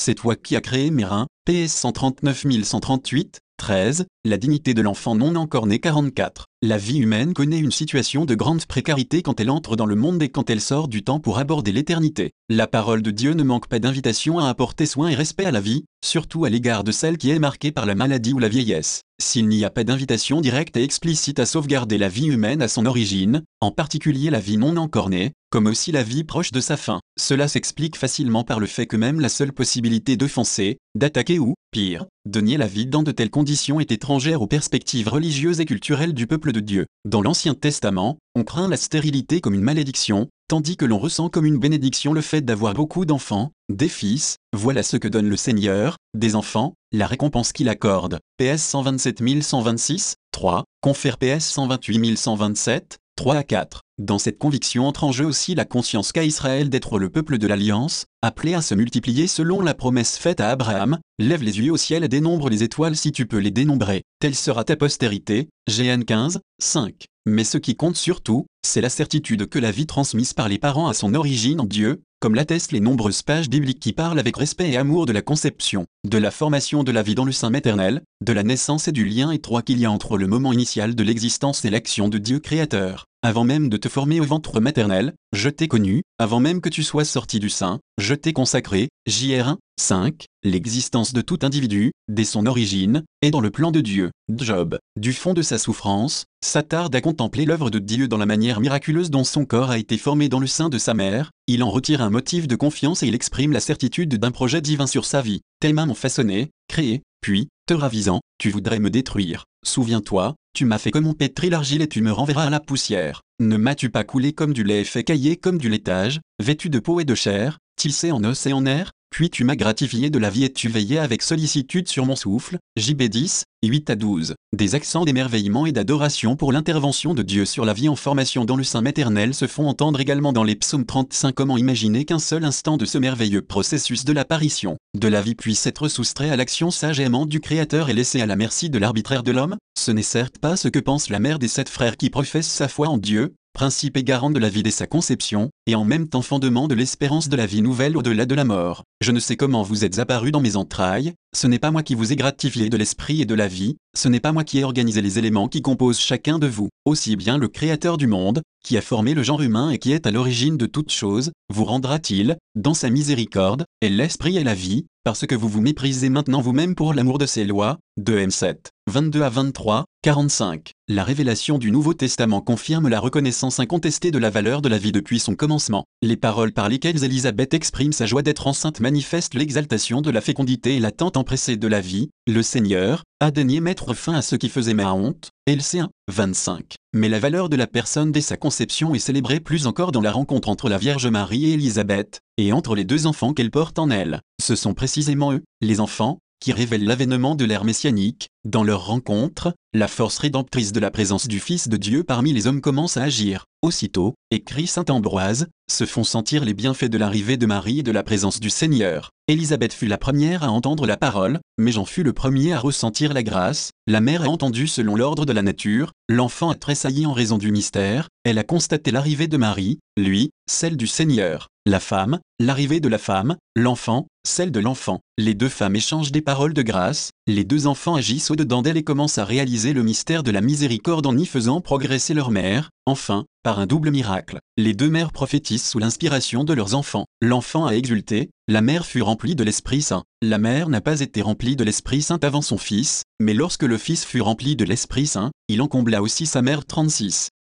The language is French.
c'est toi qui as créé mes reins, PS 139 138, 13, la dignité de l'enfant non encore né 44. La vie humaine connaît une situation de grande précarité quand elle entre dans le monde et quand elle sort du temps pour aborder l'éternité. La parole de Dieu ne manque pas d'invitation à apporter soin et respect à la vie, surtout à l'égard de celle qui est marquée par la maladie ou la vieillesse. S'il n'y a pas d'invitation directe et explicite à sauvegarder la vie humaine à son origine, en particulier la vie non encore née, comme aussi la vie proche de sa fin, cela s'explique facilement par le fait que même la seule possibilité d'offenser, d'attaquer ou, pire, de nier la vie dans de telles conditions est étrangère aux perspectives religieuses et culturelles du peuple de Dieu. Dans l'Ancien Testament, on craint la stérilité comme une malédiction, tandis que l'on ressent comme une bénédiction le fait d'avoir beaucoup d'enfants, des fils, voilà ce que donne le Seigneur, des enfants, la récompense qu'il accorde. PS 127 126, 3, confère PS 128 127, 3 à 4. Dans cette conviction entre en jeu aussi la conscience qu'a Israël d'être le peuple de l'Alliance, appelé à se multiplier selon la promesse faite à Abraham, lève les yeux au ciel et dénombre les étoiles si tu peux les dénombrer, telle sera ta postérité, GN 15, 5. Mais ce qui compte surtout, c'est la certitude que la vie transmise par les parents a son origine en Dieu, comme l'attestent les nombreuses pages bibliques qui parlent avec respect et amour de la conception, de la formation de la vie dans le sein maternel, de la naissance et du lien étroit qu'il y a entre le moment initial de l'existence et l'action de Dieu créateur. Avant même de te former au ventre maternel, je t'ai connu, avant même que tu sois sorti du sein, je t'ai consacré, JR 1, 5, l'existence de tout individu, dès son origine, est dans le plan de Dieu. Job, du fond de sa souffrance, s'attarde à contempler l'œuvre de Dieu dans la manière miraculeuse dont son corps a été formé dans le sein de sa mère, il en retire un motif de confiance et il exprime la certitude d'un projet divin sur sa vie. Tes mains m'ont façonné, créé, puis, te ravisant, tu voudrais me détruire. Souviens-toi, tu m'as fait comme on pétrit l'argile et tu me renverras à la poussière. Ne m'as-tu pas coulé comme du lait fait cailler comme du laitage, vêtu de peau et de chair, tissé en os et en air? Puis tu m'as gratifié de la vie et tu veillais avec sollicitude sur mon souffle. JB 10, 8 à 12. Des accents d'émerveillement et d'adoration pour l'intervention de Dieu sur la vie en formation dans le sein maternel se font entendre également dans les psaumes 35. Comment imaginer qu'un seul instant de ce merveilleux processus de l'apparition de la vie puisse être soustrait à l'action sage et aimante du Créateur et laissé à la merci de l'arbitraire de l'homme? Ce n'est certes pas ce que pense la mère des sept frères qui professent sa foi en Dieu, principe et garant de la vie dès sa conception, et en même temps fondement de l'espérance de la vie nouvelle au-delà de la mort. Je ne sais comment vous êtes apparu dans mes entrailles, ce n'est pas moi qui vous ai gratifié de l'esprit et de la vie, ce n'est pas moi qui ai organisé les éléments qui composent chacun de vous, aussi bien le Créateur du monde, qui a formé le genre humain et qui est à l'origine de toutes choses, vous rendra-t-il, dans sa miséricorde, et l'esprit et la vie, parce que vous vous méprisez maintenant vous-même pour l'amour de ses lois? 2 M7, 22 à 23, 45. La révélation du Nouveau Testament confirme la reconnaissance incontestée de la valeur de la vie depuis son commencement. Les paroles par lesquelles Élisabeth exprime sa joie d'être enceinte manifestent l'exaltation de la fécondité et l'attente empressée de la vie. Le Seigneur a daigné mettre fin à ce qui faisait ma honte. LC1, 25. Mais la valeur de la personne dès sa conception est célébrée plus encore dans la rencontre entre la Vierge Marie et Élisabeth, et entre les deux enfants qu'elle porte en elle. Ce sont précisément eux, les enfants, qui révèlent l'avènement de l'ère messianique, dans leur rencontre, la force rédemptrice de la présence du Fils de Dieu parmi les hommes commence à agir. Aussitôt, écrit saint Ambroise, se font sentir les bienfaits de l'arrivée de Marie et de la présence du Seigneur. Élisabeth fut la première à entendre la parole, mais Jean fut le premier à ressentir la grâce. La mère a entendu selon l'ordre de la nature, l'enfant a tressailli en raison du mystère, elle a constaté l'arrivée de Marie, lui, celle du Seigneur. La femme, l'arrivée de la femme, l'enfant, celle de l'enfant. Les deux femmes échangent des paroles de grâce, les deux enfants agissent au-dedans d'elle et commencent à réaliser le mystère de la miséricorde en y faisant progresser leur mère. Enfin, par un double miracle, les deux mères prophétisent sous l'inspiration de leurs enfants. L'enfant a exulté, la mère fut remplie de l'Esprit Saint. La mère n'a pas été remplie de l'Esprit Saint avant son fils, mais lorsque le fils fut rempli de l'Esprit Saint, il en combla aussi sa mère 36.